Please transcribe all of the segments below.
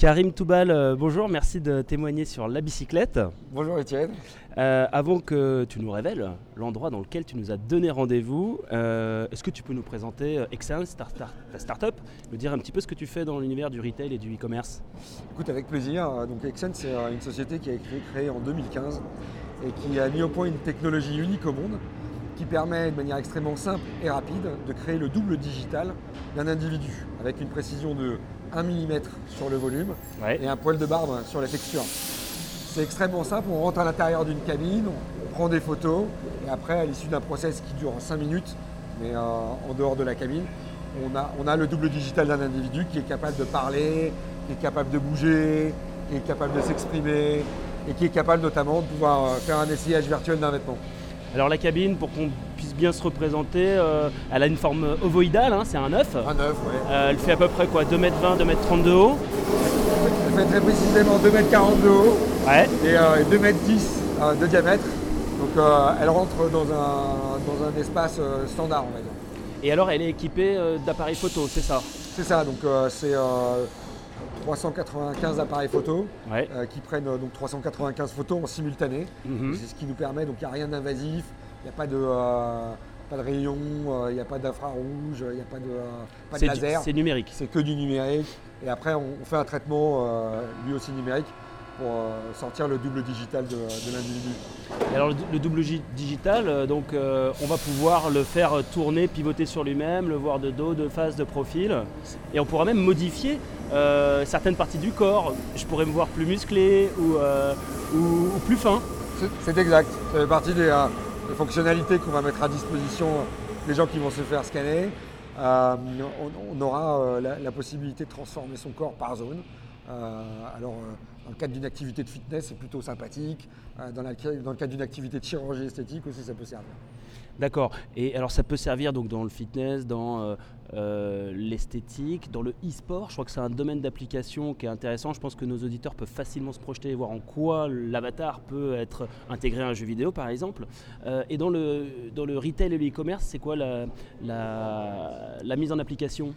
Karim Toubal, euh, bonjour, merci de témoigner sur la bicyclette. Bonjour Étienne. Euh, avant que tu nous révèles l'endroit dans lequel tu nous as donné rendez-vous, euh, est-ce que tu peux nous présenter Excellence, ta start-up, nous dire un petit peu ce que tu fais dans l'univers du retail et du e-commerce? Écoute, avec plaisir. Donc Excellence, c'est une société qui a été créée en 2015 et qui a mis au point une technologie unique au monde qui permet de manière extrêmement simple et rapide de créer le double digital d'un individu avec une précision de 1 mm sur le volume et un poil de barbe sur la texture. C'est extrêmement simple, on rentre à l'intérieur d'une cabine, on prend des photos et après à l'issue d'un process qui dure 5 minutes, mais euh, en dehors de la cabine, on a, on a le double digital d'un individu qui est capable de parler, qui est capable de bouger, qui est capable de s'exprimer et qui est capable notamment de pouvoir euh, faire un essayage virtuel d'un vêtement. Alors la cabine, pour qu'on puisse bien se représenter, euh, elle a une forme ovoïdale, hein, c'est un œuf. Un œuf, oui. Euh, elle fait à peu près quoi 2m20, 2m30 de haut Elle fait très précisément 2m40 de haut et 2m10 euh, de diamètre. Donc elle rentre dans un, dans un espace standard, on va dire. Et alors elle est équipée d'appareils photo, c'est ça? C'est ça, donc c'est 395 appareils photo euh, qui prennent euh, donc 395 photos en simultané. Mhm. C'est ce qui nous permet, donc il n'y a rien d'invasif, il n'y a pas de, euh, pas de rayon, il n'y a pas d'infrarouge, il n'y a pas de, pas de laser. C'est numérique. C'est que du numérique. Et après, on, fait un traitement lui aussi numérique pour sortir le double digital de, l'individu. Alors le double digital, donc on va pouvoir le faire tourner, pivoter sur lui-même, le voir de dos, de face, de profil, et on pourra même modifier euh, certaines parties du corps. Je pourrais me voir plus musclé ou, euh, plus fin. C'est exact. Ça fait partie des, euh, fonctionnalités qu'on va mettre à disposition des gens qui vont se faire scanner. On, aura la, possibilité de transformer son corps par zone. alors, dans le cadre d'une activité de fitness, c'est plutôt sympathique. dans, dans le cadre d'une activité de chirurgie esthétique aussi, ça peut servir. D'accord. Et alors ça peut servir donc dans le fitness, dans euh, euh, l'esthétique, dans le e-sport. Je crois que c'est un domaine d'application qui est intéressant. Je pense que nos auditeurs peuvent facilement se projeter et voir en quoi l'avatar peut être intégré à un jeu vidéo par exemple. Euh, et dans le, dans le retail et le e-commerce, c'est quoi la, la, mise en application?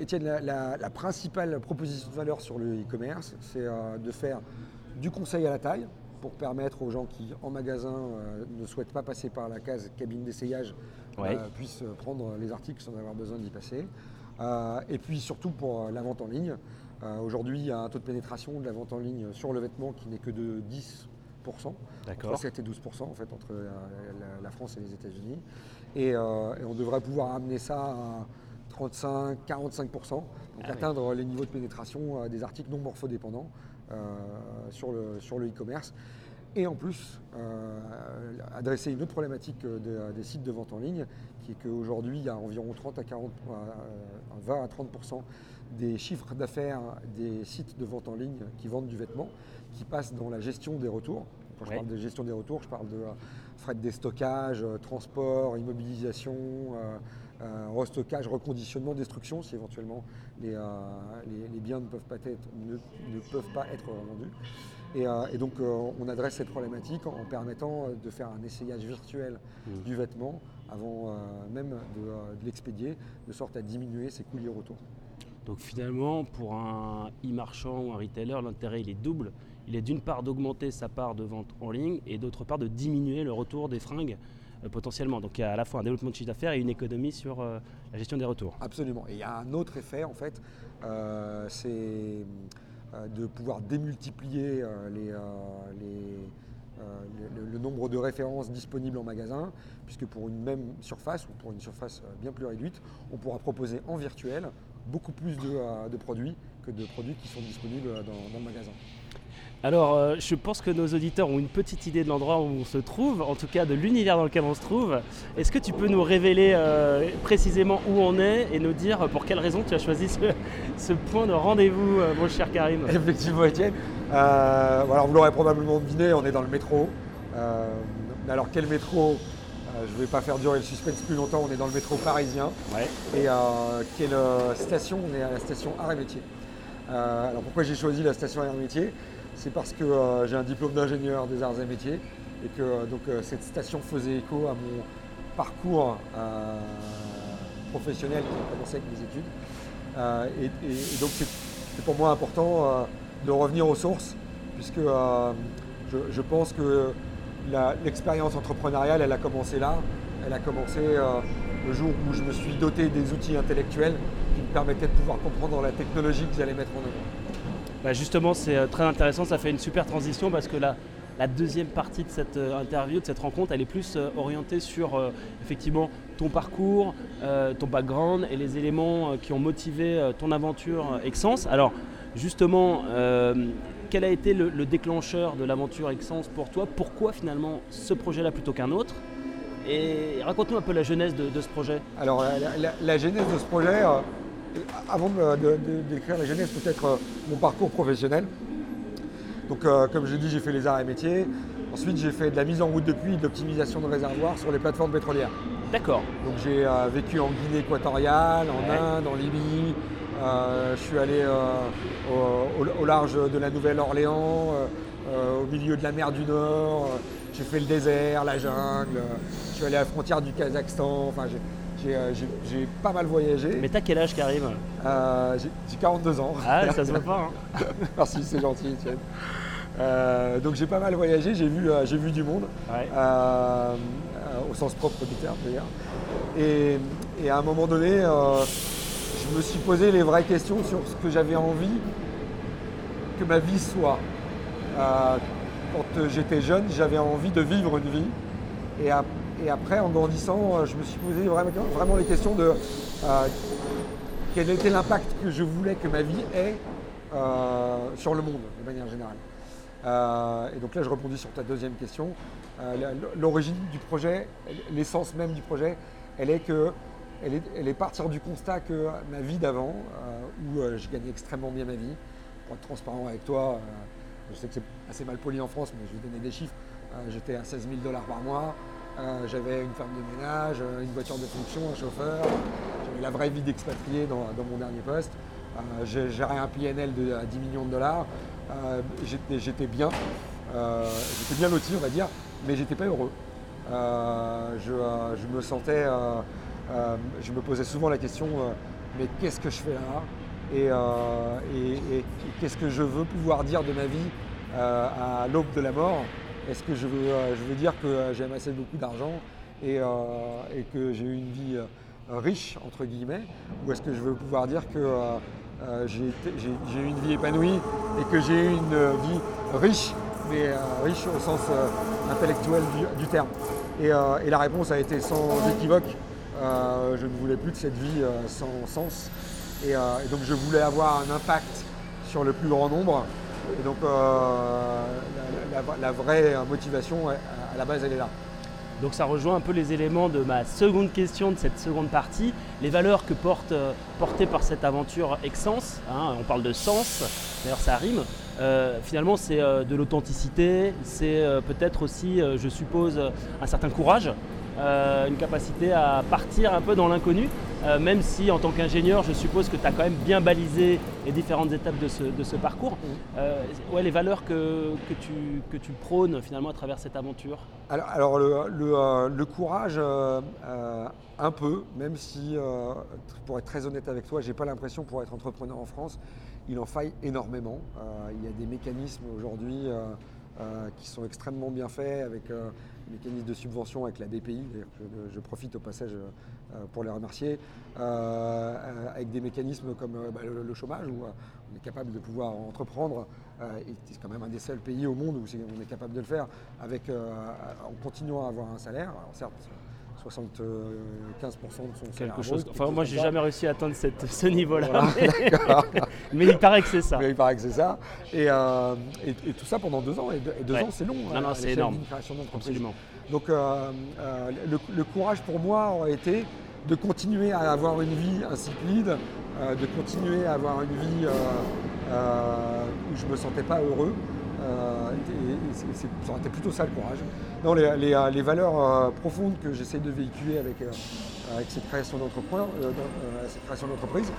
Étienne, la, la, principale proposition de valeur sur le e-commerce, c'est de faire du conseil à la taille pour permettre aux gens qui, en magasin, euh, ne souhaitent pas passer par la case cabine d'essayage, euh, puissent prendre les articles sans avoir besoin d'y passer. Euh, et puis surtout pour la vente en ligne. Aujourd'hui, il y a un taux de pénétration de la vente en ligne sur le vêtement qui n'est que de 10%, entre 7 et 12% en fait, entre la, France et les États-Unis. Et, on devrait pouvoir amener ça à 35-45%, donc ah atteindre les niveaux de pénétration des articles non morphodépendants. Euh, sur le sur le e-commerce. Et en plus, euh, adresser une autre problématique euh, des sites de vente en ligne, qui est qu'aujourd'hui, il y a environ 30 à 40, 20 à 30% des chiffres d'affaires des sites de vente en ligne qui vendent du vêtement, qui passent dans la gestion des retours. Quand je parle de gestion des retours, je parle de frais de déstockage, transport, immobilisation, euh, restockage, reconditionnement, destruction si éventuellement les, euh, biens ne peuvent pas être, ne, peuvent pas être vendus. Et, euh, donc on adresse cette problématique en, permettant de faire un essayage virtuel mmh. du vêtement avant même de, l'expédier, de sorte à diminuer ses coûts liés au retour. Donc finalement, pour un e-marchand ou un retailer, l'intérêt il est double. Il est d'une part d'augmenter sa part de vente en ligne et d'autre part de diminuer le retour des fringues euh, potentiellement. Donc il y a à la fois un développement de chiffre d'affaires et une économie sur euh, la gestion des retours. Absolument. Et il y a un autre effet en fait, euh, c'est de pouvoir démultiplier le, nombre de références disponibles en magasin, puisque pour une même surface ou pour une surface bien plus réduite, on pourra proposer en virtuel beaucoup plus de, produits que de produits qui sont disponibles dans le magasin. Alors, euh, je pense que nos auditeurs ont une petite idée de l'endroit où on se trouve, en tout cas de l'univers dans lequel on se trouve. Est-ce que tu peux nous révéler euh, précisément où on est et nous dire pour quelle raison tu as choisi ce, point de rendez-vous, euh, mon cher Karim? Effectivement, Étienne. alors, vous l'aurez probablement deviné, on est dans le métro. alors, quel métro? Je ne vais pas faire durer le suspense plus longtemps, on est dans le métro parisien. Et quelle station? On est à la station Arts et Métiers. alors pourquoi j'ai choisi la station Arts et Métiers c'est parce que euh, j'ai un diplôme d'ingénieur des arts et métiers et que euh, donc, euh, cette station faisait écho à mon parcours professionnel qui a commencé avec mes études. Et, donc c'est pour moi important de revenir aux sources, puisque je, pense que l'expérience entrepreneuriale, elle a commencé là. Elle a commencé le jour où je me suis doté des outils intellectuels qui me permettaient de pouvoir comprendre la technologie que j'allais mettre en œuvre. Bah, justement, c'est très intéressant, ça fait une super transition parce que la deuxième partie de cette euh, interview, de cette rencontre, elle est plus euh, orientée sur euh, effectivement ton parcours, ton background et les éléments qui ont motivé ton aventure Excense. Alors justement, quel a été le, déclencheur de l'aventure Excense pour toi? Pourquoi finalement ce projet-là plutôt qu'un autre? Et raconte-nous un peu la genèse de, ce projet. Alors la, genèse de ce projet, avant de, décrire la genèse, peut-être mon parcours professionnel. Donc, euh, comme je l'ai dit, j'ai fait les arts et métiers. Ensuite, j'ai fait de la mise en route de puits, de l'optimisation de réservoirs sur les plateformes pétrolières. D'accord. Donc, j'ai euh, vécu en Guinée équatoriale, en Inde, en Libye. Euh, je suis allé au, large de la Nouvelle-Orléans, au milieu de la mer du Nord. j'ai fait le désert, la jungle. je suis allé à la frontière du Kazakhstan. Enfin, j'ai pas mal voyagé. Mais t'as quel âge Karim J'ai 42 ans. Ah, ça se voit pas. Hein. Merci, c'est gentil, Etienne. Euh, donc j'ai pas mal voyagé, j'ai vu, euh, vu du monde, euh, au sens propre du terme d'ailleurs. Et, à un moment donné, je me suis posé les vraies questions sur ce que j'avais envie que ma vie soit. quand j'étais jeune, j'avais envie de vivre une vie. Et, après, en grandissant, je me suis posé vraiment, les questions de quel était l'impact que je voulais que ma vie ait sur le monde de manière générale. Euh, et donc là, je rebondis sur ta deuxième question. Euh, l'origine du projet, l'essence même du projet, elle est que elle est, partir du constat que ma vie d'avant, euh, où je gagnais extrêmement bien ma vie, pour être transparent avec toi, je sais que c'est assez mal poli en France, mais je vais donner des chiffres. J'étais à 16 000 dollars par mois, j'avais une femme de ménage, une voiture de fonction, un chauffeur, j'avais la vraie vie d'expatrié dans, mon dernier poste. J'avais un PNL de 10 millions de dollars. Euh, j'étais bien, euh, j'étais bien loti, on va dire, mais j'étais pas heureux. Euh, je, me sentais, je me posais souvent la question, mais qu'est-ce que je fais là? Et, qu'est-ce que je veux pouvoir dire de ma vie à l'aube de la mort? Est-ce que je veux, veux dire que j'ai amassé beaucoup d'argent et, que j'ai eu une vie riche, entre guillemets, ou est-ce que je veux pouvoir dire que euh, j'ai eu une vie épanouie et que j'ai eu une vie riche, mais euh, riche au sens euh, intellectuel du, terme? Et, la réponse a été sans équivoque. je ne voulais plus de cette vie sans sens. Et, donc je voulais avoir un impact sur le plus grand nombre. Et donc la, vraie motivation, à la base, elle est là. Donc ça rejoint un peu les éléments de ma seconde question de cette seconde partie, les valeurs que porte, euh, portées par cette aventure Excense, hein, on parle de sens, d'ailleurs ça rime, euh, finalement c'est euh, de l'authenticité, c'est peut-être aussi, je suppose, un certain courage, une capacité à partir un peu dans l'inconnu, même si en tant qu'ingénieur, je suppose que tu as quand même bien balisé les différentes étapes de ce, parcours. Mmh. ouais, les valeurs que, tu, que tu prônes finalement à travers cette aventure alors, le, courage, un peu, même si, pour être très honnête avec toi, j'ai pas l'impression pour être entrepreneur en France, il en faille énormément. il y a des mécanismes aujourd'hui qui sont extrêmement bien faits avec les mécanismes de subvention avec la BPI, je, profite au passage pour les remercier, avec des mécanismes comme bah, le, chômage où on est capable de pouvoir entreprendre, et c'est quand même un des seuls pays au monde où on est capable de le faire avec, en continuant à avoir un salaire. Alors certes, 75% de son Quelque chose. Enfin, moi, j'ai jamais réussi à atteindre ce niveau-là. mais, il paraît que c'est ça. Mais il paraît que c'est ça. Et, euh, tout ça pendant deux ans. Et deux, ans, c'est long. Non, hein, non, c'est énorme. Absolument. Donc, euh, euh, le, courage pour moi aurait été de continuer à avoir une vie insipide, de continuer à avoir une vie où je ne me sentais pas heureux. Et, ça aurait été plutôt ça le courage. Non, les, euh, valeurs euh, profondes que j'essaie de véhiculer avec, euh, cette création d'entreprise,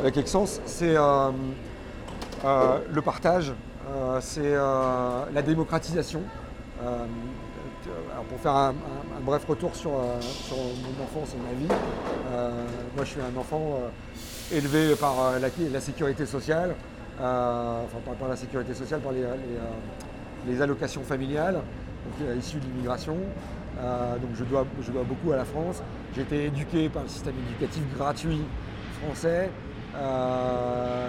avec Excense, c'est le partage, c'est la démocratisation. pour faire un, bref retour sur, mon enfance et ma vie, moi je suis un enfant élevé par la, sécurité sociale, enfin par, la sécurité sociale, par les, allocations familiales, issues de l'immigration. donc je dois, je dois beaucoup à la France. J'ai été éduqué par le système éducatif gratuit français à,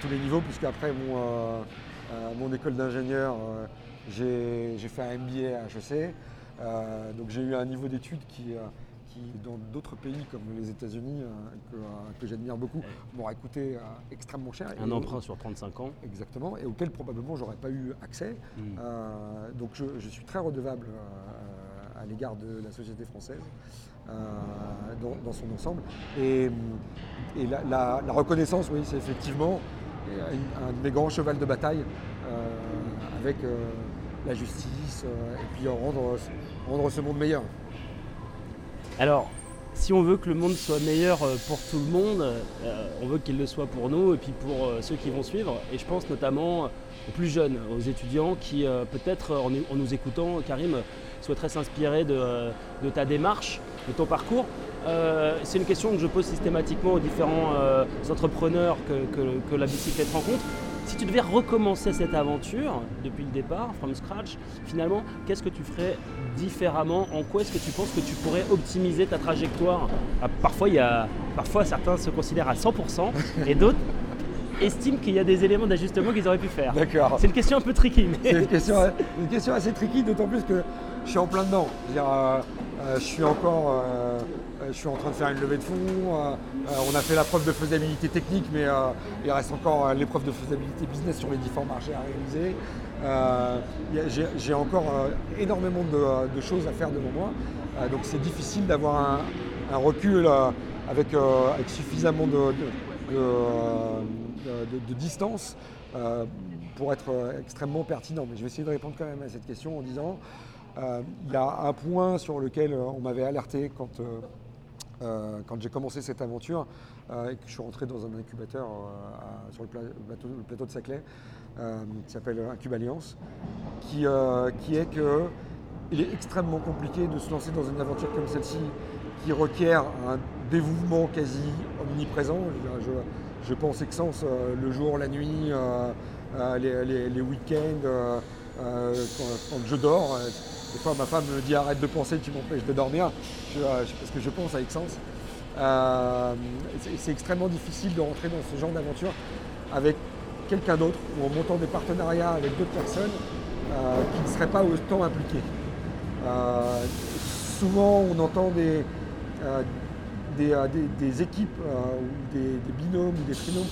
tous les niveaux, puisque après mon, mon école d'ingénieur, j'ai fait un MBA à HEC. donc j'ai eu un niveau d'études qui, qui, dans d'autres pays comme les États-Unis, euh, que, j'admire beaucoup, m'aura coûté extrêmement cher. Un emprunt sur 35 ans. Exactement, et auquel probablement j'aurais pas eu accès. Euh, donc je, suis très redevable à l'égard de la société française. dans, son ensemble. Et, la, reconnaissance, oui, c'est effectivement un, de mes grands chevals de bataille avec la justice et puis rendre, rendre ce monde meilleur. Alors, si on veut que le monde soit meilleur euh, pour tout le monde, euh, on veut qu'il le soit pour nous et puis pour euh, ceux qui vont suivre. Et je pense notamment aux plus jeunes, aux étudiants qui peut-être en, nous écoutant, Karim, souhaiteraient s'inspirer de, ta démarche, de ton parcours. c'est une question que je pose systématiquement aux différents entrepreneurs que la bicyclette rencontre. Si tu devais recommencer cette aventure depuis le départ, from scratch, finalement, qu'est-ce que tu ferais différemment? En quoi est-ce que tu penses que tu pourrais optimiser ta trajectoire? Ah, Parfois, il y a, parfois, certains se considèrent à 100% et d'autres estiment qu'il y a des éléments d'ajustement qu'ils auraient pu faire. D'accord. C'est une question un peu tricky. C'est une question, une question assez tricky, d'autant plus que je suis en plein dedans. Je, euh, euh, suis encore euh, en train de faire une levée de fonds. On a fait la preuve de faisabilité technique, mais il reste encore l'épreuve de faisabilité business sur les différents marchés à réaliser. J'ai encore énormément de, choses à faire devant moi. donc c'est difficile d'avoir un, recul avec, suffisamment de, distance pour être extrêmement pertinent. Mais je vais essayer de répondre quand même à cette question en disant il y a un point sur lequel on m'avait alerté quand euh, quand j'ai commencé cette aventure euh, et que je suis rentré dans un incubateur euh, sur le plateau, de Saclay, qui s'appelle Incube Alliance, qui, est que il est extrêmement compliqué de se lancer dans une aventure comme celle-ci qui requiert un dévouement quasi omniprésent. Je, pense Excense le jour, la nuit, les, week-ends, quand, je dors. Des fois, ma femme me dit arrête de penser, tu m'empêches de dormir, euh, parce que je pense avec sens. Euh, c'est extrêmement difficile de rentrer dans ce genre d'aventure avec quelqu'un d'autre ou en montant des partenariats avec d'autres personnes euh, qui ne seraient pas autant impliquées. souvent, on entend des, des, équipes ou des, binômes ou des trinômes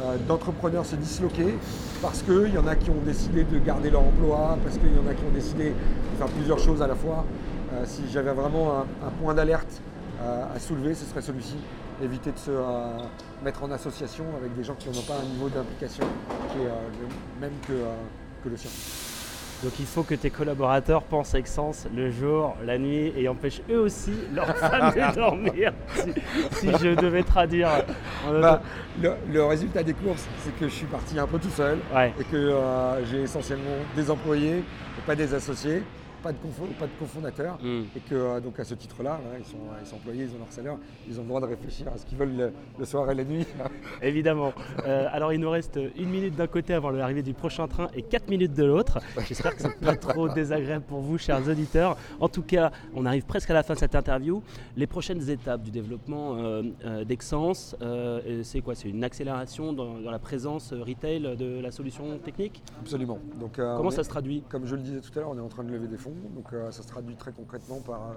euh, d'entrepreneurs se disloquer parce qu'il y en a qui ont décidé de garder leur emploi, parce qu'il y en a qui ont décidé faire plusieurs choses à la fois. Euh, si j'avais vraiment un, point d'alerte euh, à soulever, ce serait celui-ci. Éviter de se mettre en association avec des gens qui n'ont pas un niveau d'implication qui est le même que le sien. Donc il faut que tes collaborateurs pensent avec sens le jour, la nuit et empêchent eux aussi leur femme de dormir. Si, je devais traduire. Bah, le, résultat des courses, c'est que je suis parti un peu tout seul et que euh, j'ai essentiellement des employés et pas des associés pas de, pas de cofondateur. Hmm. Et que euh, donc à ce titre-là, ils, sont, employés, ils ont leur salaire, ils ont le droit de réfléchir à ce qu'ils veulent le, soir et la nuit. Évidemment. Euh, alors il nous reste une minute d'un côté avant l'arrivée du prochain train et quatre minutes de l'autre. J'espère que ce n'est pas trop désagréable pour vous, chers auditeurs. En tout cas, on arrive presque à la fin de cette interview. Les prochaines étapes du développement euh, d'Excence, c'est quoi? C'est une accélération dans, la présence retail de la solution technique? Absolument. Donc, Comment ça se traduit? Comme je le disais tout à l'heure, on est en train de lever des fonds donc euh, ça se traduit très concrètement par euh,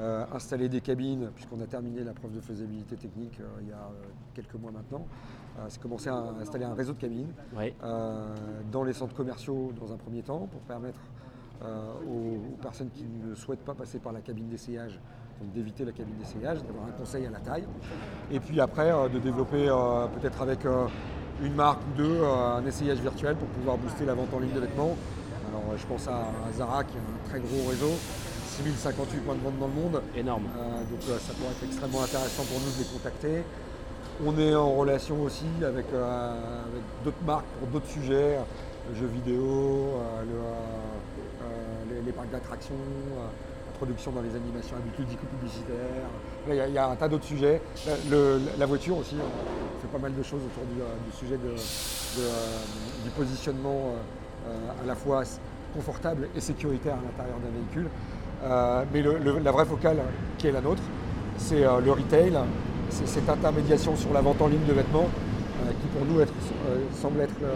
euh, installer des cabines, puisqu'on a terminé la preuve de faisabilité technique il y a quelques mois maintenant. c'est commencer à installer un réseau de cabines dans les centres commerciaux dans un premier temps pour permettre aux, personnes qui ne souhaitent pas passer par la cabine d'essayage, d'éviter la cabine d'essayage, d'avoir un conseil à la taille. Et puis après, de développer peut-être avec une marque ou deux un essayage virtuel pour pouvoir booster la vente en ligne de vêtements alors je pense à Zara qui a un très gros réseau, 6058 points de vente dans le monde. Énorme. Euh, donc euh, ça pourrait être extrêmement intéressant pour nous de les contacter. On est en relation aussi avec, euh, d'autres marques pour d'autres sujets, le jeu vidéo, les, parcs d'attractions. production dans les animations y, a- il y a un tas d'autres sujets. Le- la voiture aussi, on fait pas mal de choses autour du, euh, du sujet de- de, euh, du positionnement euh, euh, à la fois confortable et sécuritaire à l'intérieur d'un véhicule. Euh, mais la vraie focale qui est la nôtre, c'est euh, le retail, c'est cette intermédiation sur la vente en ligne de vêtements euh, qui pour nous euh, semble être le,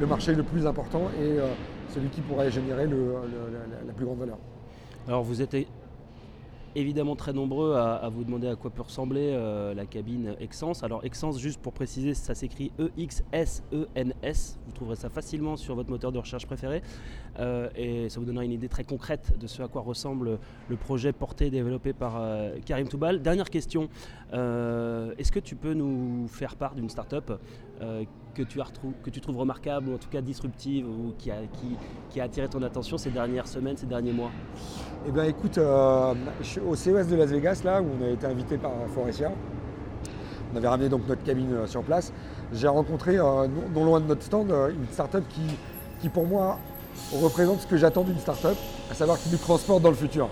le marché le plus important et euh, celui qui pourrait générer la- plus grande valeur. Alors vous êtes évidemment très nombreux à, vous demander à quoi peut ressembler euh, la cabine Exens. Alors Exens, juste pour préciser, ça s'écrit E E-X-S-E-N-S. Vous trouverez ça facilement sur votre moteur de recherche préféré. Euh, et ça vous donnera une idée très concrète de ce à quoi ressemble le projet porté et développé par euh, Karim Toubal. Dernière question, est-ce que tu peux nous faire part d'une start-up que, tu que tu trouves remarquable ou en tout cas disruptive ou qui a, qui- qui a attiré ton attention ces dernières semaines, ces derniers mois? Eh bien écoute, euh, je suis au CES de Las Vegas, là où on a été invité par Forestia, on avait ramené donc notre cabine euh, sur place. J'ai rencontré, euh, non, loin de notre stand, une start-up qui, qui pour moi représente ce que j'attends d'une start-up, à savoir qui nous transporte dans le futur,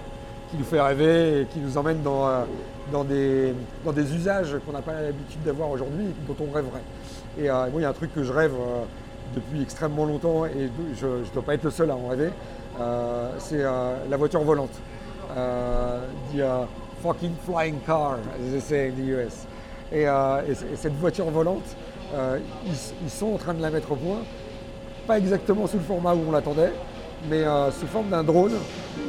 qui nous fait rêver et qui nous emmène dans, euh, dans, des, dans des usages qu'on n'a pas l'habitude d'avoir aujourd'hui et dont on rêverait. Et euh, moi, il y a un truc que je rêve euh, depuis extrêmement longtemps et je ne dois pas être le seul à en rêver, c'est la voiture volante. The uh, fucking flying car, as they say in the US. Et, cette voiture volante, ils, sont en train de la mettre au point, pas exactement sous le format où on l'attendait, mais sous forme d'un drone,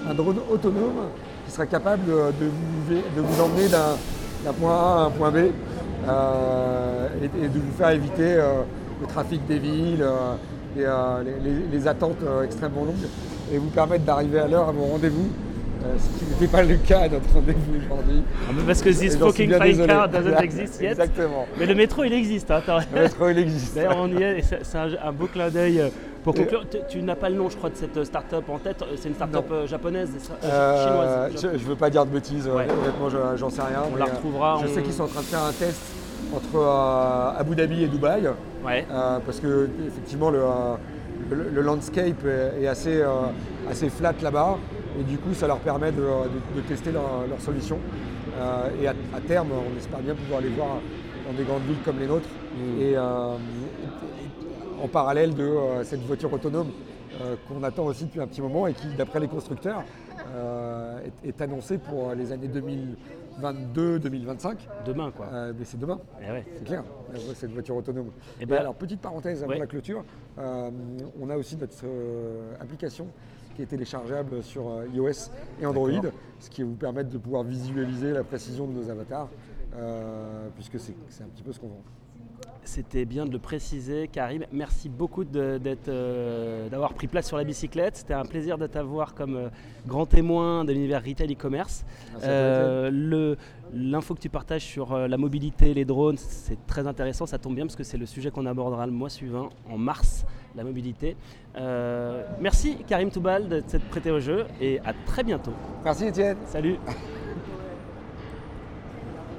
un drone autonome serait capable euh, de vous, de vous emmener d'un point A à un point B euh, et, et de vous faire éviter euh, le trafic des villes et les, attentes extrêmement longues et vous permettre d'arriver à l'heure à vos rendez-vous, ce qui n'était pas le cas à notre rendez-vous aujourd'hui. Ah, Parce que this fucking désolé. car doesn't exist yet. Exactement. Mais le métro, il existe. hein, Le métro, il existe. D'ailleurs, on y est. C'est un, un beau clin d'œil. Euh, Pour conclure, tu, tu n'as pas le nom, je crois, de cette start-up en tête. C'est une start-up Non. euh, japonaise, c'est ça Euh, Euh, chinoise. je, je veux pas dire de bêtises, euh, Ouais. honnêtement je- j'en sais rien. On la euh, retrouvera, Je on- sais qu'ils sont en train de faire un test entre euh, Abu Dhabi et Dubaï, Ouais. euh, parce que effectivement le, euh, le- le landscape est, est assez, euh, assez flat là-bas, et du coup ça leur permet de, de- de tester leur, leur solution. Euh, et à, à terme, on espère bien pouvoir les voir dans des grandes villes comme les nôtres, Mm. et, euh, en parallèle de euh, cette voiture autonome euh, qu'on attend aussi depuis un petit moment et qui, d'après les constructeurs, euh, est, est annoncée pour les années 2022-2025. Demain, quoi. Mais c'est demain, Eh ouais. c'est clair, cette voiture autonome. Eh Et ben- alors, petite parenthèse avant Ouais. la clôture, on a aussi notre application qui est téléchargeable sur iOS et Android, ce qui va vous permettre de pouvoir visualiser la précision de nos avatars, puisque c'est un petit peu ce qu'on vend. C'était bien de le préciser, Karim. Merci beaucoup d'être, euh, d'avoir pris place sur la bicyclette. C'était un plaisir de t'avoir comme euh, grand témoin de l'univers retail e-commerce. Euh, L'info que tu partages sur la mobilité, les drones, c'est très intéressant. Ça tombe bien parce que c'est le sujet qu'on abordera le mois suivant, en mars, la mobilité. Merci, Karim Toubal, de s'être prêté au jeu et à très bientôt. Merci Étienne Salut